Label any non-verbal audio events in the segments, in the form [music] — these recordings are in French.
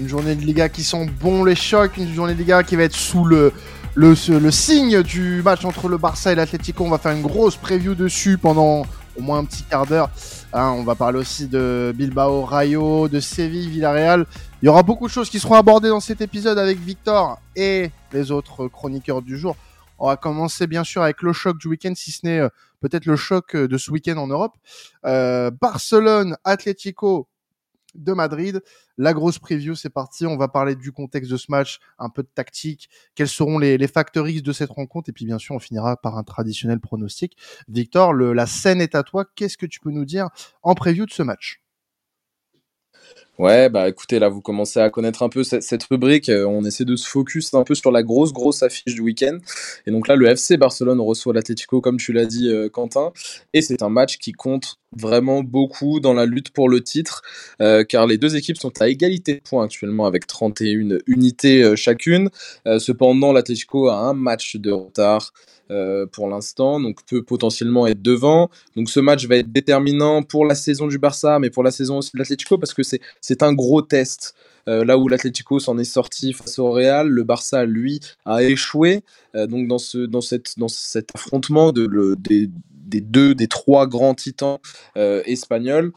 Une journée de Liga qui sent bon les chocs, une journée de Liga qui va être sous le, le, le signe du match entre le Barça et l'Atlético. On va faire une grosse preview dessus pendant au moins un petit quart d'heure. Hein, on va parler aussi de Bilbao, Rayo, de Séville, Villarreal. Il y aura beaucoup de choses qui seront abordées dans cet épisode avec Victor et les autres chroniqueurs du jour. On va commencer bien sûr avec le choc du week-end, si ce n'est euh, peut-être le choc euh, de ce week-end en Europe. Euh, Barcelone, Atlético de Madrid. La grosse preview, c'est parti. On va parler du contexte de ce match, un peu de tactique, quels seront les, facteurs de cette rencontre, et puis bien sûr, on finira par un traditionnel pronostic. Victor, la scène est à toi. Qu'est-ce que tu peux nous dire en preview de ce match? Ouais, bah écoutez, là vous commencez à connaître un peu cette, rubrique. Euh, on essaie de se focus un peu sur la grosse, grosse affiche du week-end. Et donc là, le FC Barcelone reçoit l'Atlético, comme tu l'as dit, euh, Quentin. Et c'est un match qui compte vraiment beaucoup dans la lutte pour le titre, euh, car les deux équipes sont à égalité de points actuellement avec 31 unités chacune. cependant, l'Atlético a un match de retard pour l'instant, donc peut potentiellement être devant. Donc ce match va être déterminant pour la saison du Barça, mais pour la saison aussi de l'Atlético, parce que c'est un gros test. Euh, là où l'Atlético s'en est sorti face au Real, le Barça, lui, a échoué. Euh, donc dans, ce, dans, cette, dans cet affrontement de, des, des deux, des trois grands titans espagnols,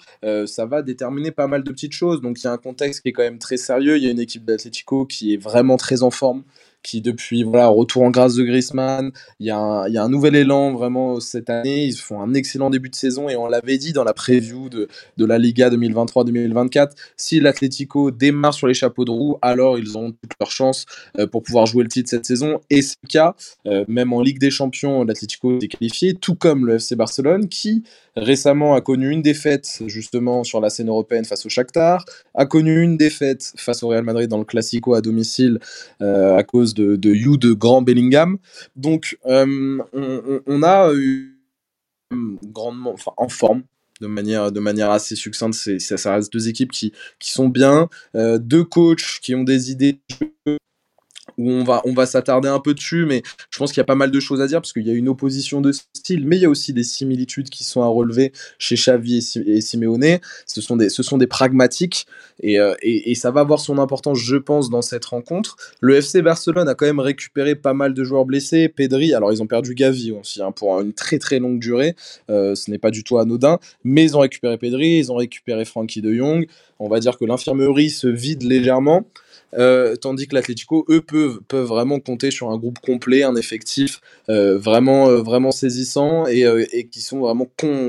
ça va déterminer pas mal de petites choses. Donc il y a un contexte qui est quand même très sérieux. Il y a une équipe d'Atlético qui est vraiment très en forme, qui depuis voilà retour en grâce de Griezmann, il y, a un, nouvel élan vraiment cette année, ils font un excellent début de saison et on l'avait dit dans la preview de, de la Liga 2023-2024, si l'Atlético démarre sur les chapeaux de roue, alors ils ont toute leur chance euh, pour pouvoir jouer le titre cette saison. Et c'est le cas, euh, même en Ligue des Champions, l'Atlético est qualifié, tout comme le FC Barcelone qui récemment a connu une défaite justement sur la scène européenne face au Shakhtar, a connu une défaite face au Real Madrid dans le Classico à domicile euh, à cause de, de You de Grand Bellingham. Donc euh, on, a eu grandement, enfin en forme, de manière, de manière assez succincte. C'est, ça, reste deux équipes qui, qui sont bien, euh, deux coachs qui ont des idées où on va, on va s'attarder un peu dessus, mais je pense qu'il y a pas mal de choses à dire parce qu'il y a une opposition de style, mais il y a aussi des similitudes qui sont à relever chez Xavi et, Simeone. Ce sont des, ce sont des pragmatiques euh, et, et, ça va avoir son importance, je pense, dans cette rencontre. Le FC Barcelone a quand même récupéré pas mal de joueurs blessés. Pedri, alors ils ont perdu Gavi aussi hein, pour une très très longue durée. Euh, ce n'est pas du tout anodin, mais ils ont récupéré Pedri, ils ont récupéré Frankie de Jong. On va dire que l'infirmerie se vide légèrement. Euh, tandis que l'Atlético, eux, peuvent, peuvent vraiment compter sur un groupe complet, un effectif euh, vraiment, euh, vraiment saisissant et, et, qui sont vraiment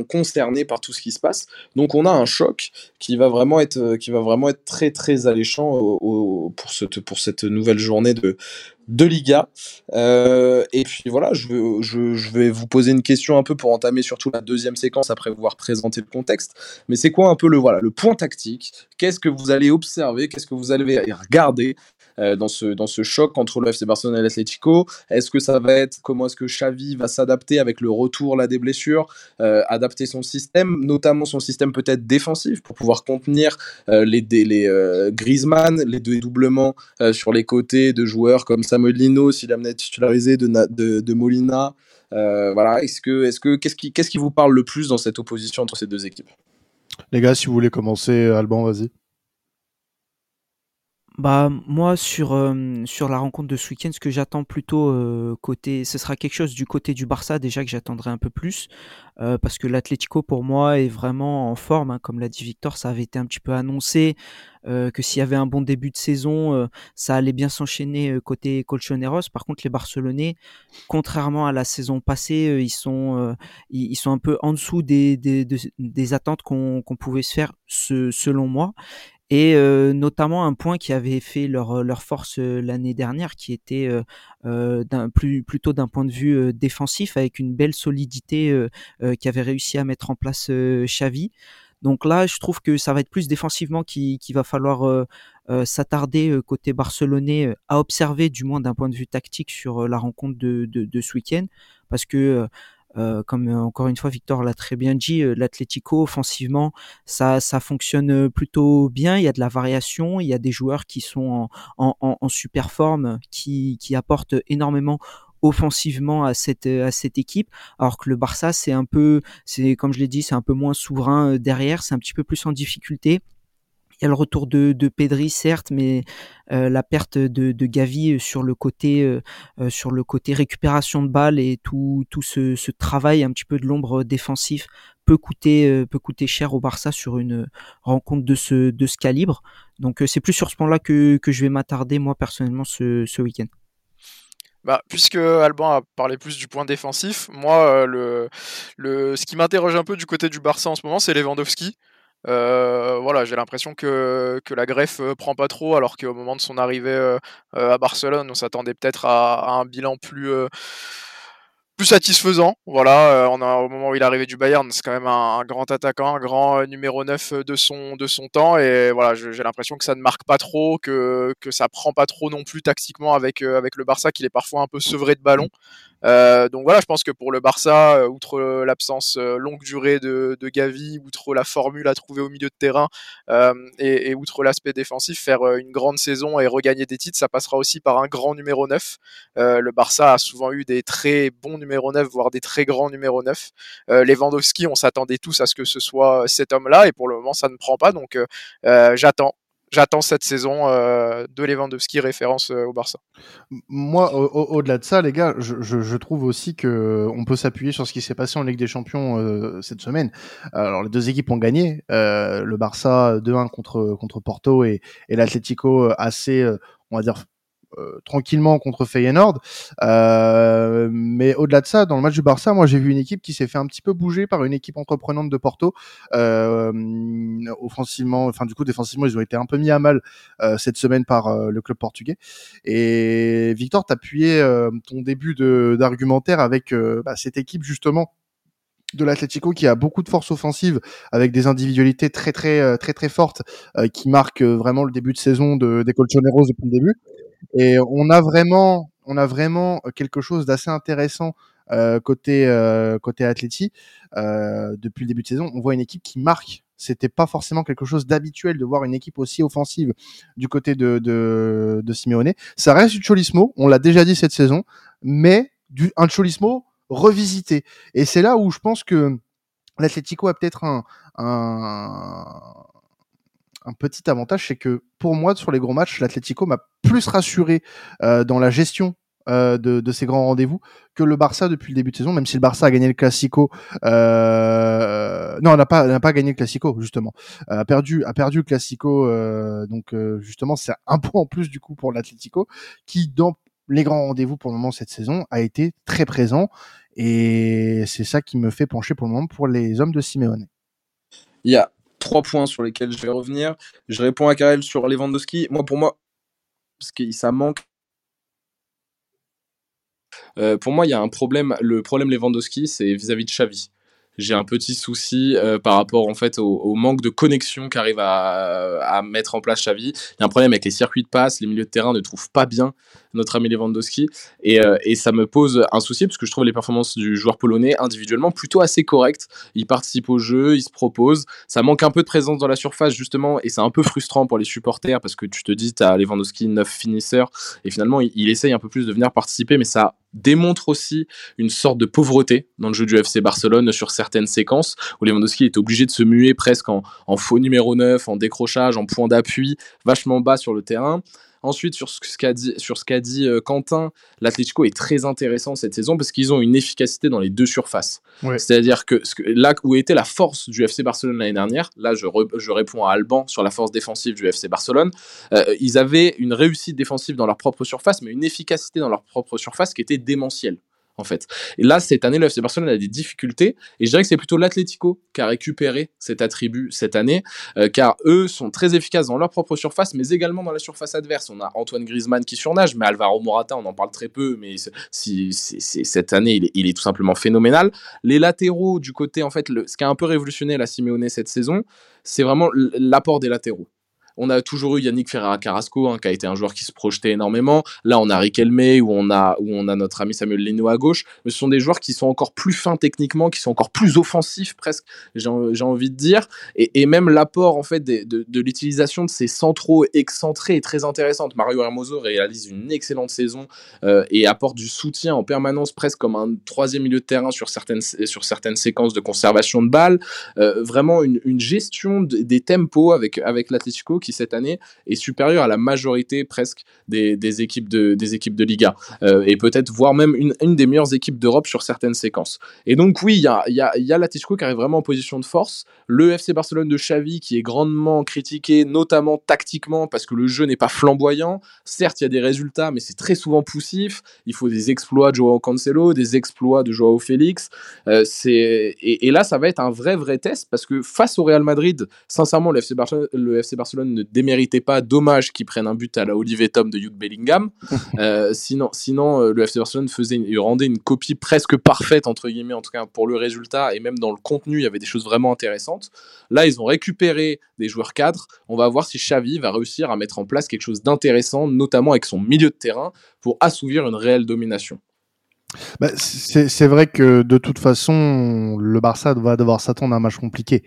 concernés par tout ce qui se passe. Donc on a un choc qui va vraiment être, qui va vraiment être très très alléchant pour, cette, pour cette nouvelle journée de, de Liga. Euh, et puis voilà, je, je, je, vais vous poser une question un peu pour entamer surtout la deuxième séquence après avoir présenté le contexte. Mais c'est quoi un peu le, voilà, le point tactique? Qu'est-ce que vous allez observer? Qu'est-ce que vous allez regarder? Dans, ce, dans ce choc entre le FC Barcelone et l'Atlético Est-ce que ça va être comment est-ce que Xavi va s'adapter avec le retour là des blessures, euh, adapter son système, notamment son système peut-être défensif pour pouvoir contenir euh, les, les Griezmann, les dédoublements sur les côtés de joueurs comme Samuel Lino, s'il amenait titularisé de, de, de Molina. voilà, est-ce que, est-ce que, qu'est-ce qui, qu'est-ce qui vous parle le plus dans cette opposition entre ces deux équipes? Les gars, si vous voulez commencer, Alban, vas-y. Bah moi sur euh, sur la rencontre de ce week-end, ce que j'attends plutôt euh, côté, ce sera quelque chose du côté du Barça déjà que j'attendrai un peu plus euh, parce que l'Atlético pour moi est vraiment en forme, hein, comme l'a dit Victor, ça avait été un petit peu annoncé que s'il y avait un bon début de saison, ça allait bien s'enchaîner côté Colchoneros. Par contre les Barcelonais, contrairement à la saison passée, ils sont ils, sont un peu en dessous des des, des attentes qu'on qu'on pouvait se faire selon moi et euh, notamment un point qui avait fait leur, leur force euh, l'année dernière, qui était euh, plus, plutôt d'un point de vue défensif, avec une belle solidité qui avait réussi à mettre en place Xavi. Donc là, je trouve que ça va être plus défensivement qu'il, va falloir s'attarder côté barcelonais à observer, du moins d'un point de vue tactique, sur la rencontre de, de, de ce week-end, parce que euh, comme euh, encore une fois Victor l'a très bien dit, euh, l'Atlético offensivement, ça, ça fonctionne plutôt bien. Il y a de la variation, il y a des joueurs qui sont en, en, en super forme, qui, qui apportent énormément offensivement à cette à cette équipe alors que le Barça c'est un peu c'est comme je l'ai dit c'est un peu moins souverain derrière c'est un petit peu plus en difficulté il y a le retour de, de Pedri certes, mais euh, la perte de, Gavi sur le côté euh, euh, sur le côté récupération de balles et tout tout ce, travail un petit peu de l'ombre défensif peut coûter peut coûter cher au Barça sur une rencontre de ce calibre. Donc c'est plus sur ce point-là que, que je vais m'attarder moi personnellement ce, ce week-end. Bah, puisque Alban a parlé plus du point défensif, moi, le, le, ce qui m'interroge un peu du côté du Barça en ce moment, c'est Lewandowski. Euh, voilà, j'ai l'impression que, que, la greffe euh, prend pas trop, alors qu'au moment de son arrivée euh, à Barcelone, on s'attendait peut-être à, un bilan plus plus satisfaisant. Voilà, au moment où il est arrivé du Bayern, c'est quand même un, grand attaquant, un grand numéro 9 de son, de son temps. Et voilà, j'ai l'impression que ça ne marque pas trop, que, que ça prend pas trop non plus tactiquement avec, avec le Barça, qu'il est parfois un peu sevré de ballon. Euh, donc voilà, je pense que pour le Barça, euh, outre l'absence euh, longue durée de, de, Gavi, outre la formule à trouver au milieu de terrain et, et, outre l'aspect défensif, faire une grande saison et regagner des titres, ça passera aussi par un grand numéro 9. le Barça a souvent eu des très bons numéros 9, voire des très grands numéros 9. Lewandowski, on s'attendait tous à ce que ce soit cet homme-là et pour le moment, ça ne prend pas. Donc j'attends j'attends cette saison euh, de Lewandowski référence euh, au Barça. Moi, au-delà de ça, les gars, je, trouve aussi que on peut s'appuyer sur ce qui s'est passé en Ligue des Champions euh, cette semaine. Alors, les deux équipes ont gagné. le Barça 2-1 contre contre Porto et, et l'Atlético assez, on va dire tranquillement contre Feyenoord. Euh, mais au-delà de ça, dans le match du Barça, moi j'ai vu une équipe qui s'est fait un petit peu bouger par une équipe entreprenante de Porto. Euh, offensivement, enfin du coup défensivement, ils ont été un peu mis à mal cette semaine par le club portugais. Et Victor, t'appuyais ton début d'argumentaire avec bah, cette équipe justement de l'Atlético qui a beaucoup de force offensive avec des individualités très très très très fortes qui marquent vraiment le début de saison de des Colchoneros depuis le début et on a vraiment, on a vraiment quelque chose d'assez intéressant euh, côté euh, côté Atleti euh, depuis le début de saison. On voit une équipe qui marque. C'était pas forcément quelque chose d'habituel de voir une équipe aussi offensive du côté de de, de Simeone. Ça reste du Cholismo, on l'a déjà dit cette saison, mais du un Cholismo revisité. Et c'est là où je pense que l'Atlético a peut-être un, un un petit avantage, c'est que pour moi, sur les gros matchs, l'Atlético m'a plus rassuré euh, dans la gestion euh, de, ces grands rendez-vous que le Barça depuis le début de saison, même si le Barça a gagné le Classico. Euh... Non, n'a pas, n'a pas gagné le Classico justement. Euh, a perdu, a perdu le Classico. Donc justement, c'est un [laughs] point en plus du coup pour l'Atlético, qui dans les grands rendez-vous pour le moment cette saison a été très présent. Et c'est ça qui me fait pencher pour le moment pour les hommes de Simeone. Il trois points sur lesquels je vais revenir. Je réponds à Karel sur Lewandowski. Moi, pour moi, parce que ça manque. Euh, pour moi, il y a un problème. Le problème Lewandowski, c'est vis-à-vis de Xavi j'ai un petit souci euh, par rapport en fait au, manque de connexion qu'arrive à, à, mettre en place Xavi. Il y a un problème avec les circuits de passe, les milieux de terrain ne trouvent pas bien notre ami Lewandowski et, euh, et ça me pose un souci parce que je trouve les performances du joueur polonais individuellement plutôt assez correctes. Il participe au jeu, il se propose. Ça manque un peu de présence dans la surface justement et c'est un peu frustrant pour les supporters parce que tu te dis tu as Lewandowski neuf finisseurs et finalement il, il essaye un peu plus de venir participer mais ça démontre aussi une sorte de pauvreté dans le jeu du FC Barcelone sur certaines séquences où Lewandowski est obligé de se muer presque en, en faux numéro 9, en décrochage, en point d'appui, vachement bas sur le terrain. Ensuite, sur ce qu'a dit, sur ce qu'a dit euh, Quentin, l'Atlético est très intéressant cette saison parce qu'ils ont une efficacité dans les deux surfaces. C'est-à-dire que, là où était la force du FC Barcelone l'année dernière, là je, je, réponds à Alban sur la force défensive du FC Barcelone, euh, ils avaient une réussite défensive dans leur propre surface, mais une efficacité dans leur propre surface qui était démentielle en fait. Et là, cette année, le FC Barcelone a des difficultés, et je dirais que c'est plutôt l'Atlético qui a récupéré cet attribut cette année, euh, car eux sont très efficaces dans leur propre surface, mais également dans la surface adverse. On a Antoine Griezmann qui surnage, mais Alvaro Morata, on en parle très peu, mais si, cette année, il est, tout simplement phénoménal. Les latéraux du côté, en fait, ce qui a un peu révolutionné la Simeone cette saison, c'est vraiment l'apport des latéraux. On a toujours eu Yannick Ferreira Carrasco, hein, qui a été un joueur qui se projetait énormément. Là, on a on a, où on a notre ami Samuel Leno à gauche. Ce sont des joueurs qui sont encore plus fins techniquement, qui sont encore plus offensifs, presque, j'ai envie de dire. Et, même l'apport, en fait, de, l'utilisation de ces centraux excentrés est très intéressante. Mario Hermoso réalise une excellente saison euh, et apporte du soutien en permanence, presque comme un troisième milieu de terrain sur certaines, sur certaines séquences de conservation de balles. Euh, vraiment une, gestion des tempos avec, avec qui cette année est supérieur à la majorité presque des, équipes, de, des équipes de Liga euh, et peut-être voire même une, une des meilleures équipes d'Europe sur certaines séquences. Et donc oui, il y a, y, a, y a l'Atletico qui arrive vraiment en position de force, le FC Barcelone de Xavi qui est grandement critiqué, notamment tactiquement parce que le jeu n'est pas flamboyant. Certes, il y a des résultats, mais c'est très souvent poussif. Il faut des exploits de Joao Cancelo, des exploits de Joao Félix. Euh, et, là, ça va être un vrai vrai test parce que face au Real Madrid, sincèrement, le FC Barcelone, le FC Barcelone ne déméritait pas. Dommage qu'ils prennent un but à la Olivier Tom de Jude Bellingham. [laughs] euh, sinon, sinon euh, le FC Barcelone faisait, rendait une copie presque parfaite entre guillemets, en tout cas pour le résultat et même dans le contenu, il y avait des choses vraiment intéressantes. Là, ils ont récupéré des joueurs cadres. On va voir si Xavi va réussir à mettre en place quelque chose d'intéressant, notamment avec son milieu de terrain, pour assouvir une réelle domination. Bah, c'est vrai que de toute façon, le Barça va devoir s'attendre à un match compliqué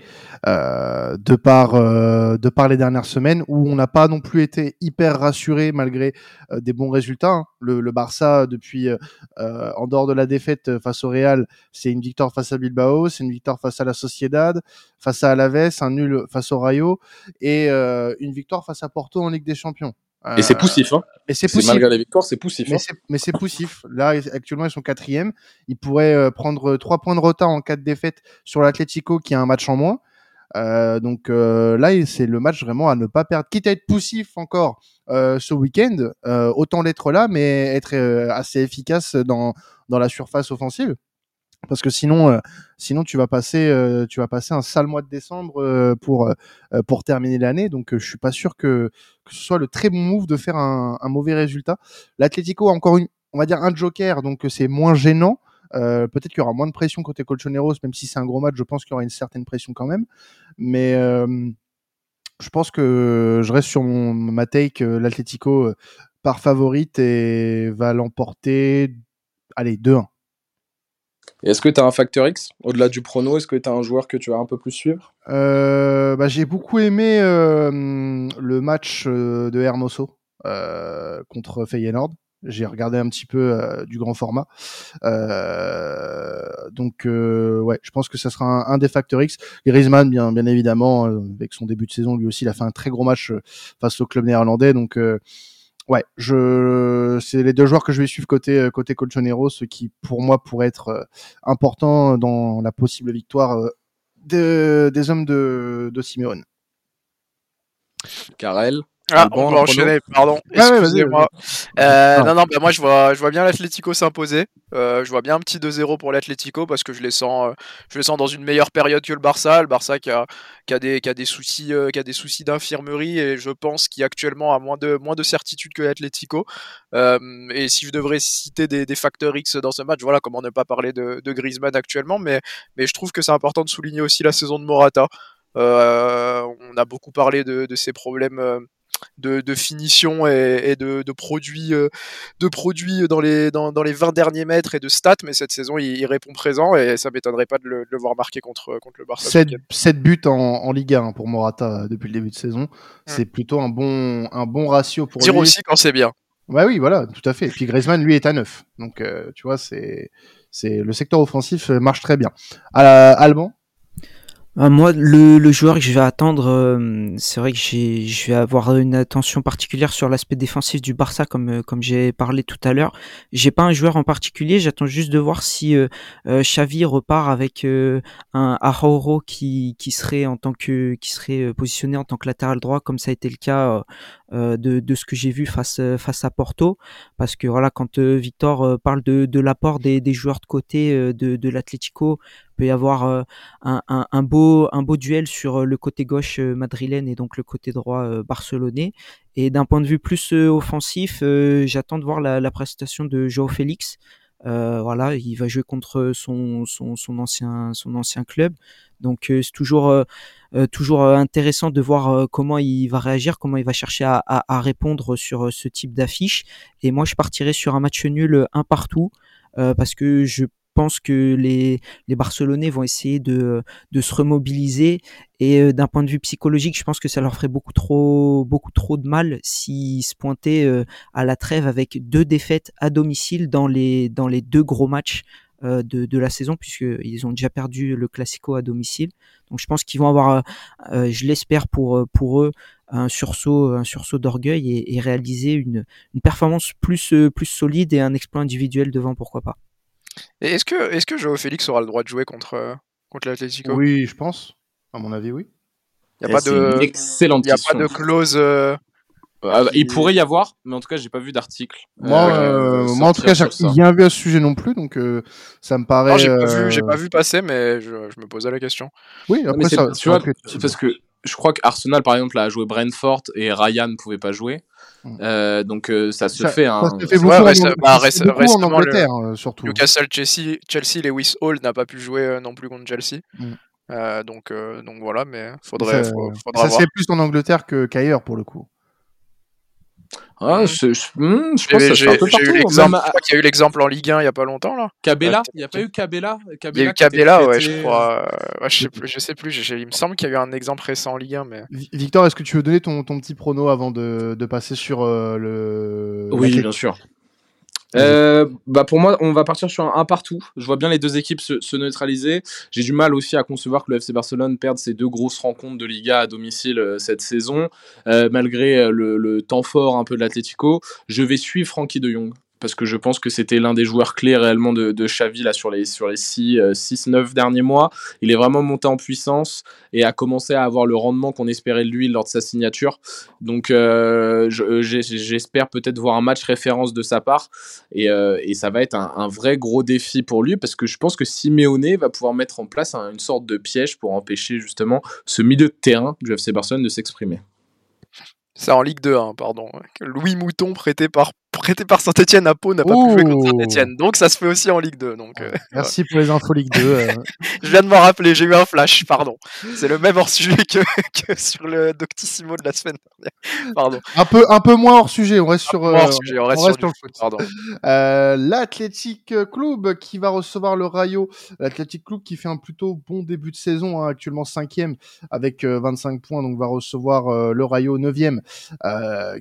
euh, de par euh, de par les dernières semaines où on n'a pas non plus été hyper rassuré malgré euh, des bons résultats. Hein. Le, Barça depuis en dehors de la défaite face au Real, c'est une victoire face à Bilbao, c'est une victoire face à la Sociedad, face à Alaves, un nul face au Rayo et une victoire face à Porto en Ligue des Champions. Et c'est poussif, hein. Mais c'est poussif. Malgré la victoire, c'est poussif. Mais hein. c'est poussif. Là, actuellement, ils sont quatrième. Ils pourraient euh, prendre trois points de retard en cas de défaite sur l'Atlético, qui a un match en moins. Euh, donc euh, là, c'est le match vraiment à ne pas perdre. Quitte à être poussif encore euh, ce week-end, euh, autant l'être là, mais être assez efficace dans, dans la surface offensive parce que sinon, euh, sinon tu vas passer, euh, tu vas passer un sale mois de décembre euh, pour pour terminer l'année. Donc je suis pas sûr que, ce soit le très bon move de faire un, mauvais résultat. L'Atlético a encore une, on va dire un joker, donc c'est moins gênant. Peut-être qu'il y aura moins de pression côté Colchoneros, même si c'est un gros match, je pense qu'il y aura une certaine pression quand même. Mais je pense que je reste sur ma take. L'Atlético par favorite et va l'emporter. Allez, 2-1. Est-ce que tu as un facteur X au-delà du prono Est-ce que tu as un joueur que tu vas un peu plus suivre? Euh, bah, J'ai beaucoup aimé euh, le match euh, de Hermoso contre Feyenoord. J'ai regardé un petit peu du grand format. donc, ouais, je pense que ça sera un, un, des facteurs X. Griezmann, bien, bien évidemment, avec son début de saison, lui aussi, il a fait un très gros match face au club néerlandais. Donc, ouais, je c'est les deux joueurs que je vais suivre côté euh, côté Colchonero, ce qui pour moi pourrait être euh, important dans la possible victoire euh, de, des hommes de, de Simeone. Karel? Ah, on va enchaîner, pardon. Excusez-moi. euh, non, non, bah moi je vois, je vois bien l'Atlético s'imposer. Euh, je vois bien un petit 2-0 pour l'Atlético parce que je les sens, euh, je les sens dans une meilleure période que le Barça. Le Barça qui a, qui a des, qui a des soucis, euh, qui a des soucis d'infirmerie et je pense qu'il actuellement a moins de, moins de certitude que l'Atlético. Euh, et si je devrais citer des, des facteurs X dans ce match, voilà comment ne pas parler de, de Griezmann actuellement, mais, mais je trouve que c'est important de souligner aussi la saison de Morata. Euh, on a beaucoup parlé de, de ses problèmes de, finition et, de, produits, euh, de produits dans, les, dans, les 20 derniers mètres et de stats, mais cette saison, il, répond présent et ça m'étonnerait pas de le, voir marquer contre, contre le Barça. 7, buts en, en Liga hein, pour Morata euh, depuis le début de saison. Mmh. C'est plutôt un bon, un bon ratio pour Tire aussi quand c'est bien. Ouais, oui, voilà, tout à fait. Et puis Griezmann, lui, est à 9. Donc, euh, tu vois, c'est, c'est le secteur offensif marche très bien. Alban ah, moi, le, le, joueur que je vais attendre, euh, c'est vrai que je vais avoir une attention particulière sur l'aspect défensif du Barça, comme euh, comme j'ai parlé tout à l'heure. J'ai pas un joueur en particulier, j'attends juste de voir si euh, Xavi repart avec un Araujo qui qui serait en tant que qui serait positionné en tant que latéral droit, comme ça a été le cas de, de ce que j'ai vu face face à Porto, parce que voilà, quand Victor parle de de l'apport des, des joueurs de côté de de l'Atlético peut y avoir euh, un, un, beau, un beau duel sur euh, le côté gauche euh, madrilène et donc le côté droit barcelonais. Et d'un point de vue plus offensif, j'attends de voir la, la, prestation de Joao Félix. Voilà, il va jouer contre son, son, son ancien, son ancien club. Donc c'est toujours, toujours intéressant de voir comment il va réagir, comment il va chercher à, à, à répondre sur ce type d'affiche. Et moi, je partirais sur un match nul un partout. parce que je pense que les, les Barcelonais vont essayer de, de se remobiliser et euh, d'un point de vue psychologique, je pense que ça leur ferait beaucoup trop, beaucoup trop de mal s'ils se pointaient euh, à la trêve avec deux défaites à domicile dans les, dans les deux gros matchs euh, de, de la saison puisqu'ils ont déjà perdu le Classico à domicile. Donc je pense qu'ils vont avoir, je l'espère pour, pour eux, un sursaut, un sursaut d'orgueil et, et, réaliser une, une performance plus, plus solide et un exploit individuel devant, pourquoi pas. Et est-ce que, est-ce que Joao Félix aura le droit de jouer contre, euh, contre l'Atlético? Oui, je pense. À mon avis, oui. Il n'y a, pas de... excellente y a pas de clause. Euh, ah, bah, il pourrait y avoir, mais en tout cas, j'ai pas vu d'article. Moi, euh, moi en tout cas, il n'y a vu à ce sujet non plus, donc ça me paraît. j'ai pas, vu, pas vu passer, mais je, je, me posais la question. Oui, après, ça, tu vois, parce que je crois qu'Arsenal, par exemple, a joué Brentford et Ryan ne pouvait pas jouer. Mm. Euh, donc euh, ça se fait. Hein. Ça se fait beaucoup, ouais, en, bah, beaucoup en, Angleterre, le... euh, surtout. Newcastle, Chelsea, Chelsea, Lewis Hall n'a pas pu jouer non plus contre Chelsea. Mm. donc, donc voilà, mais faudrait. Ça, faudra ça se fait plus en Angleterre qu'ailleurs pour le coup. Ah, je, je, hmm, je pense que j'ai eu l'exemple. Il y a eu l'exemple en Ligue 1 il y a pas longtemps là. Cabella, il n'y a pas eu Cabella. Il y a eu Cabella, ouais, je crois. Ouais, je sais plus, je sais plus. Il me semble qu'il y a eu un exemple récent en Ligue 1, mais. Victor, est-ce que tu veux donner ton, ton petit prono avant de, de passer sur euh, le. Oui, bien sûr. Euh, bah pour moi, on va partir sur un, partout. Je vois bien les deux équipes se, se neutraliser. J'ai du mal aussi à concevoir que le FC Barcelone perde ses deux grosses rencontres de Liga à domicile euh, cette saison, euh, malgré le, le, temps fort un peu de l'Atlético. Je vais suivre Frankie de Jong parce que je pense que c'était l'un des joueurs clés réellement de, de Xavi sur les, sur les 6, 6, 9 derniers mois. Il est vraiment monté en puissance et a commencé à avoir le rendement qu'on espérait de lui lors de sa signature. Donc euh, j'espère peut-être voir un match référence de sa part et, euh, ça va être un, vrai gros défi pour lui parce que je pense que Simeone va pouvoir mettre en place un, une sorte de piège pour empêcher justement ce milieu de terrain du FC Barcelone de s'exprimer. C'est en Ligue 2, hein, pardon. Louis Mouton prêté par prêté par Saint-Etienne à Pau n'a pas pu jouer contre Saint-Etienne. Donc ça se fait aussi en Ligue 2. Donc, euh, [laughs] Merci pour les infos Ligue 2. Euh. [laughs] je viens de m'en rappeler, j'ai eu un flash, pardon. C'est le même hors sujet que, [laughs] que, sur le Doctissimo de la semaine dernière. Pardon. Un peu, un peu moins hors sujet, on reste sur, euh, hors sujet, on reste, on reste sur, le foot. Pardon. Euh, L'Athletic Club qui va recevoir le Rayo. L'Athletic Club qui fait un plutôt bon début de saison, hein, actuellement cinquième avec 25 points, donc va recevoir le Rayo 9e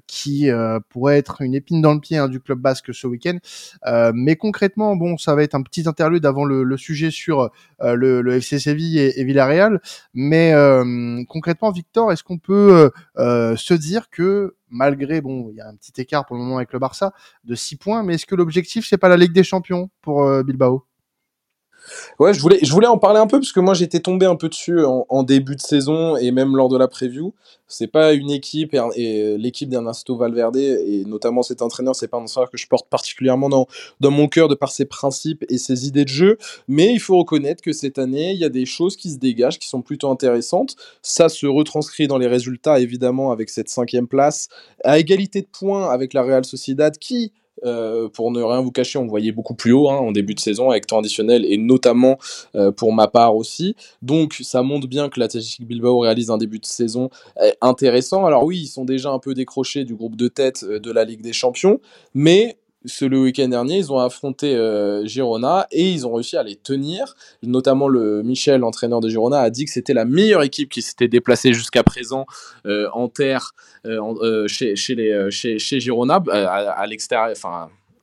qui pourrait être une épine dans le hein, du club basque ce week-end. Euh, mais concrètement, bon, ça va être un petit interlude avant le, sujet sur euh, le, FC Séville et, et Villarreal. Mais euh, concrètement, Victor, est-ce qu'on peut se dire que malgré bon, il y a un petit écart pour le moment avec le Barça de 6 points, mais est-ce que l'objectif c'est pas la Ligue des Champions pour Bilbao? Ouais, je voulais, je voulais en parler un peu parce que moi j'étais tombé un peu dessus en, début de saison et même lors de la preview. C'est pas une équipe et, et l'équipe d'Ernesto Valverde et notamment cet entraîneur, c'est pas un entraîneur que je porte particulièrement dans, dans mon cœur de par ses principes et ses idées de jeu. Mais il faut reconnaître que cette année, il y a des choses qui se dégagent, qui sont plutôt intéressantes. Ça se retranscrit dans les résultats évidemment avec cette cinquième place à égalité de points avec la Real Sociedad qui euh, pour ne rien vous cacher, on voyait beaucoup plus haut hein, en début de saison avec temps additionnel et notamment euh, pour ma part aussi. Donc ça montre bien que l'Athletic Bilbao réalise un début de saison euh, intéressant. Alors oui, ils sont déjà un peu décrochés du groupe de tête de la Ligue des Champions, mais ce, le week-end dernier, ils ont affronté euh, Girona et ils ont réussi à les tenir. Notamment, le Michel, entraîneur de Girona, a dit que c'était la meilleure équipe qui s'était déplacée jusqu'à présent euh, en terre euh, chez, Girona, à, l'extérieur,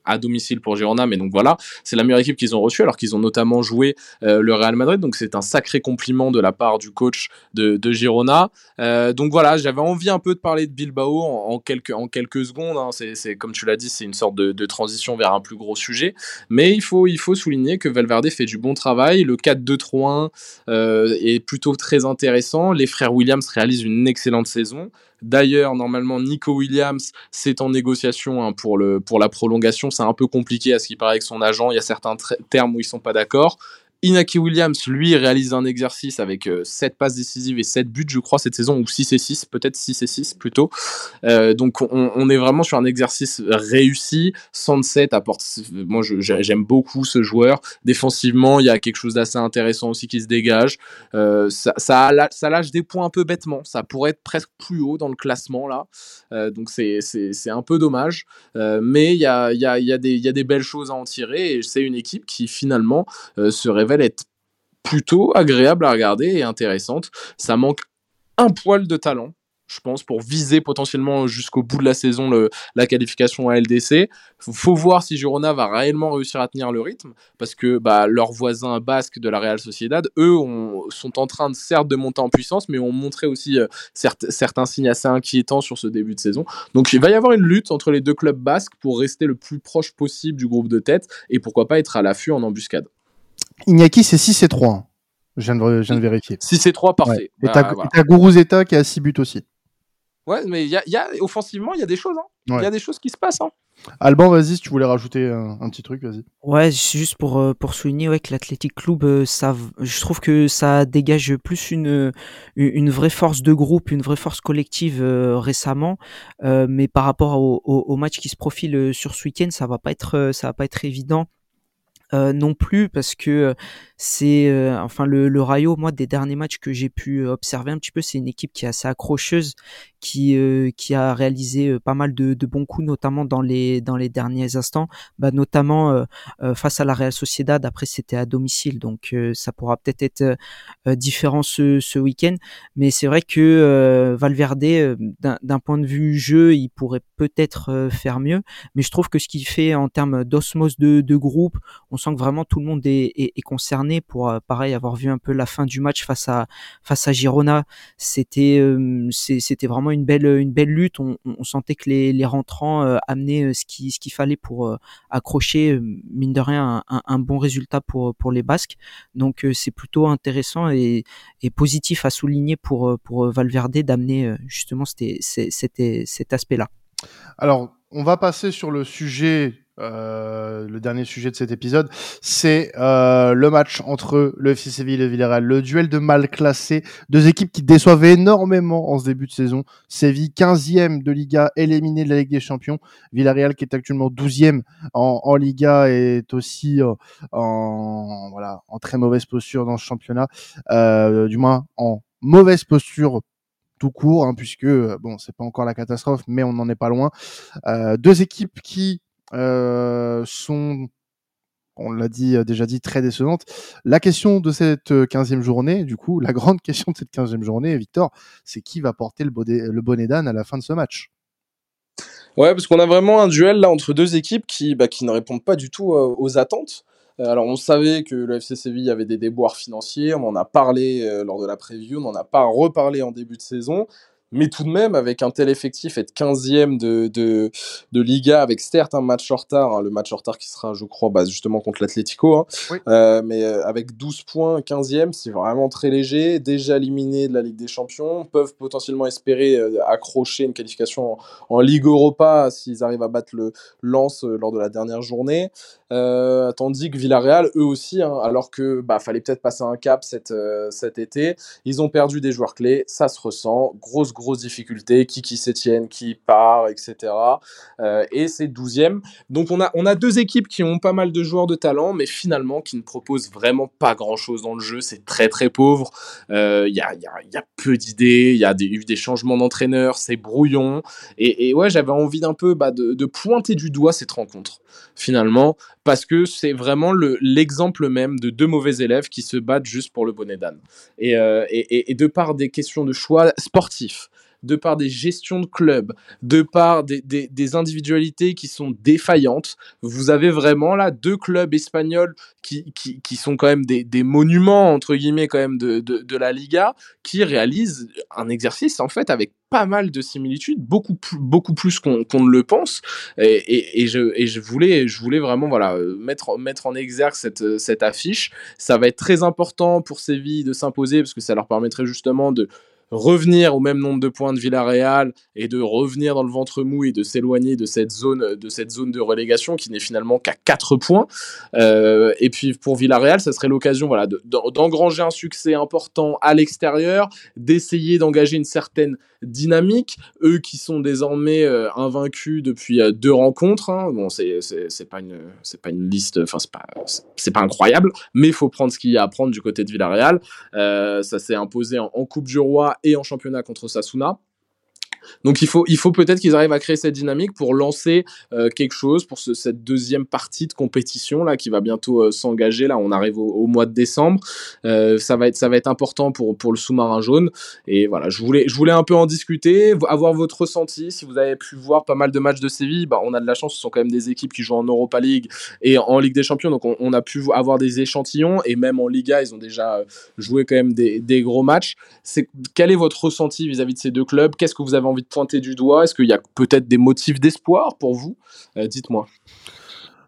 à domicile pour Girona, mais donc voilà, c'est la meilleure équipe qu'ils ont reçue, alors qu'ils ont notamment joué euh, le Real Madrid, donc c'est un sacré compliment de la part du coach de, Girona. Euh, donc voilà, j'avais envie un peu de parler de Bilbao en, quelques, en quelques secondes, hein. c'est comme tu l'as dit, c'est une sorte de, de, transition vers un plus gros sujet, mais il faut, il faut souligner que Valverde fait du bon travail, le 4-2-3-1 euh, est plutôt très intéressant, les frères Williams réalisent une excellente saison, D'ailleurs, normalement, Nico Williams, c'est en négociation hein, pour, le, pour la prolongation. C'est un peu compliqué à ce qui paraît avec son agent. Il y a certains termes où ils sont pas d'accord. Inaki Williams, lui, réalise un exercice avec 7 euh, passes décisives et 7 buts, je crois, cette saison, ou 6 et 6, peut-être 6 et 6 plutôt. Euh, donc on, est vraiment sur un exercice réussi. Sunset apporte, moi j'aime beaucoup ce joueur. Défensivement, il y a quelque chose d'assez intéressant aussi qui se dégage. Euh, ça, ça, lâche des points un peu bêtement. Ça pourrait être presque plus haut dans le classement là. donc c'est un peu dommage. mais il y a, y, a, y, a y a des belles choses à en tirer et c'est une équipe qui finalement se révèle être plutôt agréable à regarder et intéressante. Ça manque un poil de talent, je pense, pour viser potentiellement jusqu'au bout de la saison la qualification à LDC. Faut voir si Girona va réellement réussir à tenir le rythme, parce que bah, leurs voisins basques de la Real Sociedad, eux, sont en train de certes de monter en puissance, mais ont montré aussi euh, certains signes assez inquiétants sur ce début de saison. Donc il va y avoir une lutte entre les deux clubs basques pour rester le plus proche possible du groupe de tête, et pourquoi pas être à l'affût en embuscade. Iñaki, c'est 6 et 3. Hein. Je, viens de, je viens de vérifier. 6 et 3, parfait. Et t'as bah, qui a 6 buts aussi. Ouais, mais y a, y a, offensivement, il y a des choses. Il hein. y a des choses qui se passent. Hein. Alban, vas-y, si tu voulais rajouter un, petit truc, vas-y. Ouais, juste pour, euh, pour souligner ouais, que l'Athletic Club, euh, ça, je trouve que ça dégage plus une, une vraie force de groupe, une vraie force collective euh, récemment. mais par rapport au, au, match qui se profile sur ce week-end, ça va pas être, ça va pas être évident. Non plus parce que c'est euh, enfin le, le, Rayo moi des derniers matchs que j'ai pu observer un petit peu c'est une équipe qui est assez accrocheuse qui euh, qui a réalisé euh, pas mal de, de, bons coups notamment dans les dans les derniers instants. Bah, notamment face à la Real Sociedad après c'était à domicile. Donc ça pourra peut-être être, différent ce, ce week-end. Mais c'est vrai que Valverde d'un point de vue jeu il pourrait peut-être faire mieux. Mais je trouve que ce qu'il fait en termes d'osmose de, de, groupe on sent que vraiment tout le monde est, est concerné pour euh, pareil avoir vu un peu la fin du match face à face à Girona. C'était euh, c'était vraiment une belle une belle lutte. On, sentait que les, les rentrants euh, amenaient ce qui ce qu'il fallait pour accrocher mine de rien un, bon résultat pour pour les Basques. Donc c'est plutôt intéressant et, positif à souligner pour pour Valverde d'amener justement c'était cet aspect-là. Alors on va passer sur le sujet euh, le dernier sujet de cet épisode, c'est euh, le match entre le FC Séville et le Villarreal, le duel de mal classés, deux équipes qui déçoivent énormément en ce début de saison. Séville 15e de Liga, éliminé de la Ligue des Champions. Villarreal qui est actuellement 12e en, Liga est aussi euh, en voilà en très mauvaise posture dans ce championnat, euh, du moins en mauvaise posture tout court, hein, puisque bon, c'est pas encore la catastrophe, mais on n'en est pas loin. Euh, deux équipes qui sont on l'a dit euh, déjà dit très décevante. La question de cette 15e euh, journée, du coup, la grande [laughs] question de cette 15e journée, Victor, c'est qui va porter le, bonnet, le bonnet d'âne à la fin de ce match? Ouais, parce qu'on a vraiment un duel là entre deux équipes qui, bah, qui ne répondent pas du tout aux attentes. Alors on savait que le FC Séville avait des déboires financiers, on en a parlé lors de la preview, on n'en a pas reparlé en début de saison mais tout de même, avec un tel effectif, être 15e de, de, de Liga, avec certes un match en retard, hein, le match en retard qui sera, je crois, bah, justement contre l'Atlético, hein, euh, mais euh, avec 12 points, 15e, c'est vraiment très léger, déjà éliminé de la Ligue des Champions, peuvent potentiellement espérer euh, accrocher une qualification en, Ligue Europa s'ils arrivent à battre le Lens lors de la dernière journée, tandis que Villarreal, eux aussi, hein, alors que bah, fallait peut-être passer un cap cet, cet été, ils ont perdu des joueurs clés, ça se ressent, grosse, grosse grosses difficultés, qui qui s'étienne, qui part, etc. Euh, et c'est 12e. Donc on a, on a deux équipes qui ont pas mal de joueurs de talent, mais finalement qui ne proposent vraiment pas grand-chose dans le jeu. C'est très très pauvre. Il euh, y, a, peu d'idées, il y a eu des changements d'entraîneur, c'est brouillon. Et, ouais, j'avais envie d'un peu bah, de pointer du doigt cette rencontre, finalement, parce que c'est vraiment l'exemple même de deux mauvais élèves qui se battent juste pour le bonnet d'âne. Et, euh, de par des questions de choix sportifs, de par des gestions de clubs, de par des, individualités qui sont défaillantes. Vous avez vraiment là deux clubs espagnols qui, qui, sont quand même des, des, monuments, entre guillemets, quand même de, de, la Liga, qui réalisent un exercice en fait avec pas mal de similitudes, beaucoup plus, beaucoup plus qu'on ne le pense. Et, je, et je, voulais, je voulais vraiment voilà, mettre, mettre en exergue cette, cette affiche. Ça va être très important pour Séville de s'imposer parce que ça leur permettrait justement de revenir au même nombre de points de Villarreal et de revenir dans le ventre mou et de s'éloigner de cette zone de cette zone de relégation qui n'est finalement qu'à 4 points. Euh, et puis pour Villarreal, ça serait l'occasion voilà d'engranger un succès important à l'extérieur, d'essayer d'engager une certaine dynamique. Eux qui sont désormais euh, invaincus depuis euh, deux rencontres. Hein. Bon, c'est pas une pas une liste, enfin c'est pas pas incroyable, mais il faut prendre ce qu'il y a à prendre du côté de Villarreal. ça s'est imposé en, en Coupe du Roi et en championnat contre Sasuna. Donc il faut, il faut peut-être qu'ils arrivent à créer cette dynamique pour lancer euh, quelque chose pour cette deuxième partie de compétition là qui va bientôt euh, s'engager. Là, on arrive au, mois de décembre. Euh, ça va être, ça va être important pour pour le sous-marin jaune. Et voilà, je voulais, je voulais un peu en discuter, avoir votre ressenti. Si vous avez pu voir pas mal de matchs de Séville, bah, on a de la chance. Ce sont quand même des équipes qui jouent en Europa League et en Ligue des Champions, donc on, a pu avoir des échantillons et même en Liga, ils ont déjà joué quand même des, des gros matchs. C'est quel est votre ressenti vis-à-vis -vis de ces deux clubs? Qu'est-ce que vous avez envie de pointer du doigt? Est-ce qu'il y a peut-être des motifs d'espoir pour vous? Euh, Dites-moi.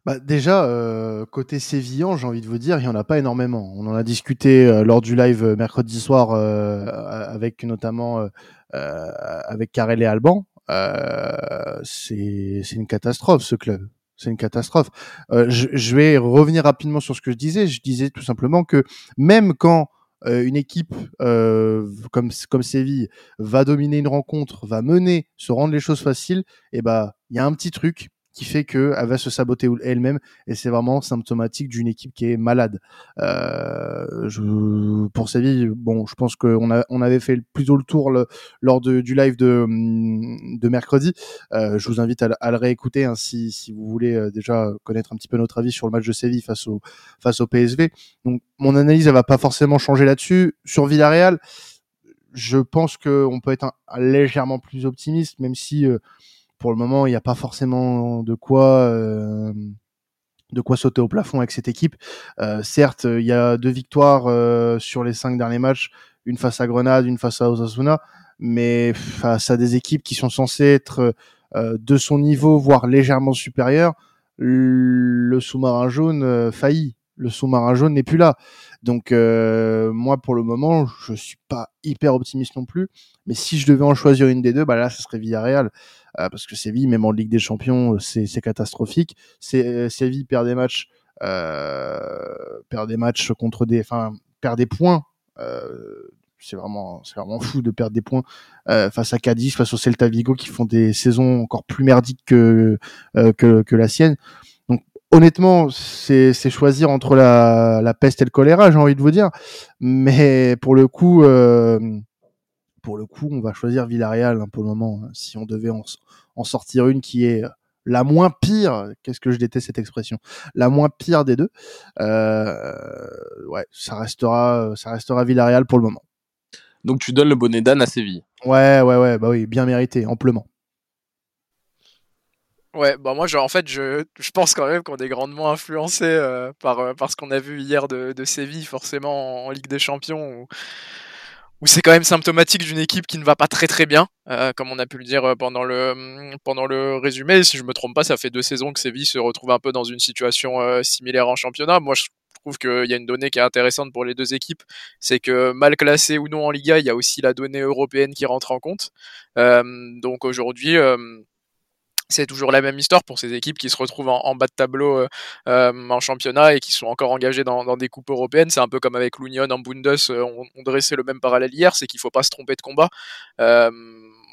Bah déjà, euh, côté sévillan, j'ai envie de vous dire, il n'y en a pas énormément. On en a discuté euh, lors du live mercredi soir avec notamment avec Carrel et Alban. c'est une catastrophe ce club. C'est une catastrophe. Je, je, vais revenir rapidement sur ce que je disais. Je disais tout simplement que même quand euh, une équipe euh, comme comme Séville va dominer une rencontre, va mener, se rendre les choses faciles, et bah il y a un petit truc qui fait qu'elle va se saboter elle-même et c'est vraiment symptomatique d'une équipe qui est malade. Euh, pour Séville, bon, je pense qu'on avait fait plutôt le tour lors de, du live de, hum, de mercredi. Euh, je vous invite à, le réécouter hein, si, si vous voulez euh, déjà connaître un petit peu notre avis sur le match de Séville face au, face au PSV. Donc mon analyse, elle va pas forcément changer là-dessus. Sur Villarreal, je pense qu'on peut être légèrement plus optimiste, même si pour le moment, il n'y a pas forcément de quoi euh, de quoi sauter au plafond avec cette équipe. Euh, certes, il y a deux victoires euh, sur les cinq derniers matchs, une face à Grenade, une face à Osasuna, mais face à des équipes qui sont censées être de son niveau, voire légèrement supérieures, le sous-marin jaune faillit. Le sous-marin jaune n'est plus là. Donc moi, pour le moment, je suis pas hyper optimiste non plus. Mais si je devais en choisir une des deux, bah là, ce serait Villarreal. Euh, parce que Séville, même en Ligue des Champions, euh, c'est catastrophique. Euh, Séville perd des matchs, perd des matchs contre des, enfin, perd des points. c'est vraiment, c'est vraiment fou de perdre des points face à Cadiz, face au Celta Vigo, qui font des saisons encore plus merdiques que que, que la sienne honnêtement, c'est choisir entre la, la, peste et le choléra, j'ai envie de vous dire. Mais pour le coup, euh, pour le coup, on va choisir Villarreal hein, pour le moment. Hein, si on devait en, en sortir une qui est la moins pire, qu'est-ce que je déteste cette expression, la moins pire des deux, euh, ouais, ça restera, ça restera Villarreal pour le moment. Donc tu donnes le bonnet d'âne à Séville. Ouais, ouais, ouais, bah oui, bien mérité, amplement. Ouais, bah moi, en fait, je, je pense quand même qu'on est grandement influencé euh, par, euh, par ce qu'on a vu hier de, de Séville, forcément en, Ligue des Champions, où c'est quand même symptomatique d'une équipe qui ne va pas très très bien, euh, comme on a pu le dire euh, pendant le, mm, pendant le résumé. Si je me trompe pas, ça fait deux saisons que Séville se retrouve un peu dans une situation euh, similaire en championnat. Moi, je trouve qu'il y a une donnée qui est intéressante pour les deux équipes, c'est que mal classé ou non en Liga, il y a aussi la donnée européenne qui rentre en compte. donc aujourd'hui c'est toujours la même histoire pour ces équipes qui se retrouvent en, bas de tableau euh, euh, en championnat et qui sont encore engagées dans, des coupes européennes. C'est un peu comme avec l'Union en Bundes, euh, on, on, dressait le même parallèle hier, c'est qu'il faut pas se tromper de combat.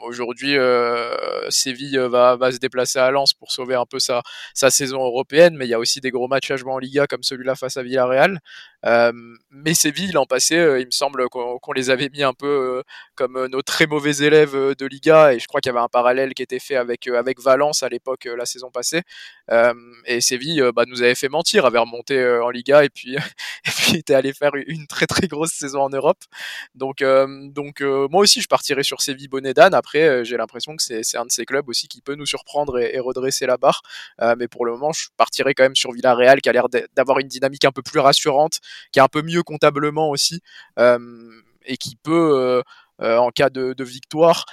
Aujourd'hui, euh, Séville va, va, se déplacer à Lens pour sauver un peu sa, sa saison européenne, mais il y a aussi des gros matchs à jouer en Liga comme celui-là face à Villarreal. Euh, mais Séville, l'an passé, euh, il me semble qu'on les avait mis un peu euh, comme nos très mauvais élèves de Liga, et je crois qu'il y avait un parallèle qui était fait avec, Valence à l'époque, la saison passée. et Séville bah, nous avait fait mentir, avait remonté en Liga, et puis, [laughs] était allé faire une très très grosse saison en Europe. Donc, donc moi aussi, je partirais sur Séville bonnet Après, j'ai l'impression que c'est un de ces clubs aussi qui peut nous surprendre et, et redresser la barre. mais pour le moment, je partirais quand même sur Villarreal, qui a l'air d'avoir une dynamique un peu plus rassurante qui est un peu mieux comptablement aussi, euh, et qui peut, euh, euh, en cas de, victoire,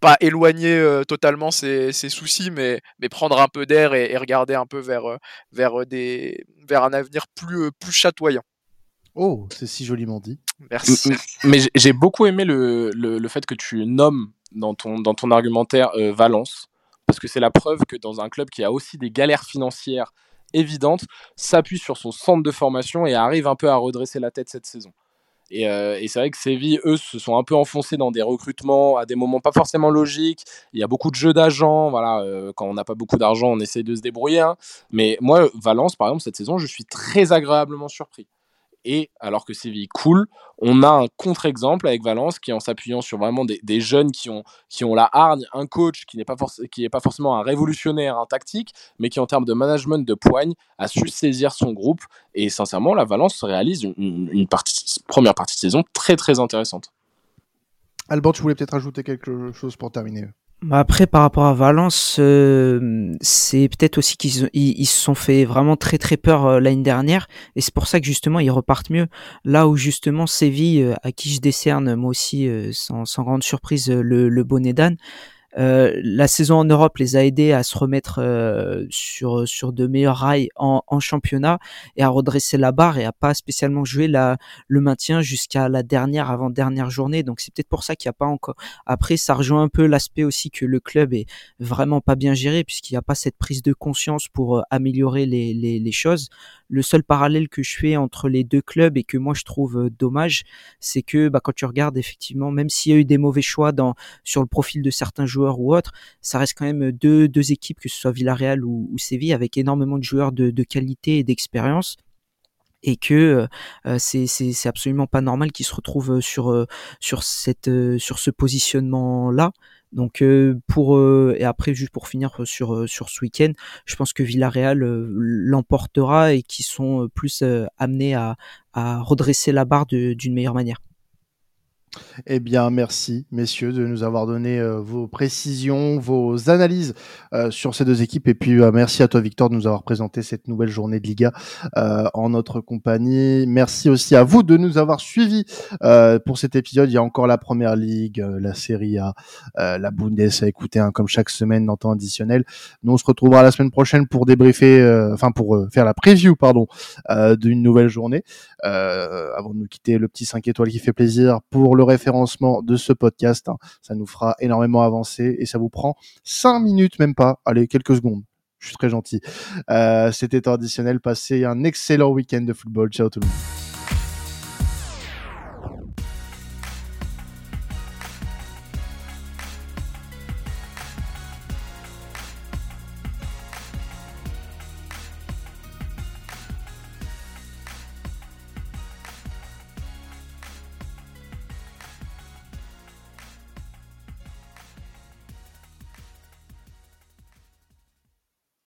pas éloigner totalement ses, soucis, mais, mais prendre un peu d'air et, regarder un peu vers, vers, des, vers un avenir plus, plus chatoyant. Oh, c'est si joliment dit. Merci. Mais j'ai beaucoup aimé le, le, le, fait que tu nommes dans ton, dans ton argumentaire euh, Valence, parce que c'est la preuve que dans un club qui a aussi des galères financières évidentes, s'appuie sur son centre de formation et arrive un peu à redresser la tête cette saison. Et, euh, et c'est vrai que Séville, eux, se sont un peu enfoncés dans des recrutements à des moments pas forcément logiques. Il y a beaucoup de jeux d'agents. Voilà, euh, quand on n'a pas beaucoup d'argent, on essaie de se débrouiller. Hein. Mais moi, Valence, par exemple, cette saison, je suis très agréablement surpris. Et alors que Séville coule, on a un contre-exemple avec Valence qui, en s'appuyant sur vraiment des, jeunes qui ont, qui ont la hargne, un coach qui n'est pas, qui pas forcément un révolutionnaire, un tactique, mais qui en termes de management de poigne a su saisir son groupe. Et sincèrement, la Valence se réalise une, première partie de saison très très intéressante. Alban, tu voulais peut-être ajouter quelque chose pour terminer? Après, par rapport à Valence, euh, c'est peut-être aussi qu'ils ils, se sont fait vraiment très très peur euh, l'année dernière, et c'est pour ça que justement ils repartent mieux. Là où justement Séville, euh, à qui je décerne moi aussi sans, sans grande surprise le, le bonnet d'âne, euh, la saison en Europe les a aidés à se remettre euh, sur sur de meilleurs rails en, en, championnat et à redresser la barre et à pas spécialement jouer la, le maintien jusqu'à la dernière avant dernière journée. Donc c'est peut-être pour ça qu'il n'y a pas encore. Après, ça rejoint un peu l'aspect aussi que le club est vraiment pas bien géré puisqu'il n'y a pas cette prise de conscience pour euh, améliorer les, les, les choses. Le seul parallèle que je fais entre les deux clubs et que moi je trouve dommage, c'est que bah, quand tu regardes effectivement, même s'il y a eu des mauvais choix dans sur le profil de certains joueurs ou autre, ça reste quand même deux, deux équipes, que ce soit Villarreal ou, Séville, avec énormément de joueurs de, qualité et d'expérience. Et que euh, c'est c'est absolument pas normal qu'ils se retrouvent sur euh, sur cette euh, sur ce positionnement là donc pour et après juste pour finir sur sur ce week-end je pense que Villarreal l'emportera et qui sont plus amenés à à redresser la barre d'une meilleure manière eh bien, merci, messieurs, de nous avoir donné euh, vos précisions, vos analyses euh, sur ces deux équipes. Et puis, euh, merci à toi, Victor, de nous avoir présenté cette nouvelle journée de Liga en notre compagnie. Merci aussi à vous de nous avoir suivis pour cet épisode. Il y a encore la Première Ligue, la Serie A, la Bundes à écouter, hein, comme chaque semaine dans temps additionnel. Nous, on se retrouvera la semaine prochaine pour débriefer, enfin, pour faire la preview, pardon, d'une nouvelle journée. avant de nous quitter, le petit 5 étoiles qui fait plaisir pour le référencement de ce podcast. Hein. Ça nous fera énormément avancer et ça vous prend cinq minutes, même pas. Allez, quelques secondes. Je suis très gentil. Euh, C'était traditionnel. Passez un excellent week-end de football. Ciao tout le monde.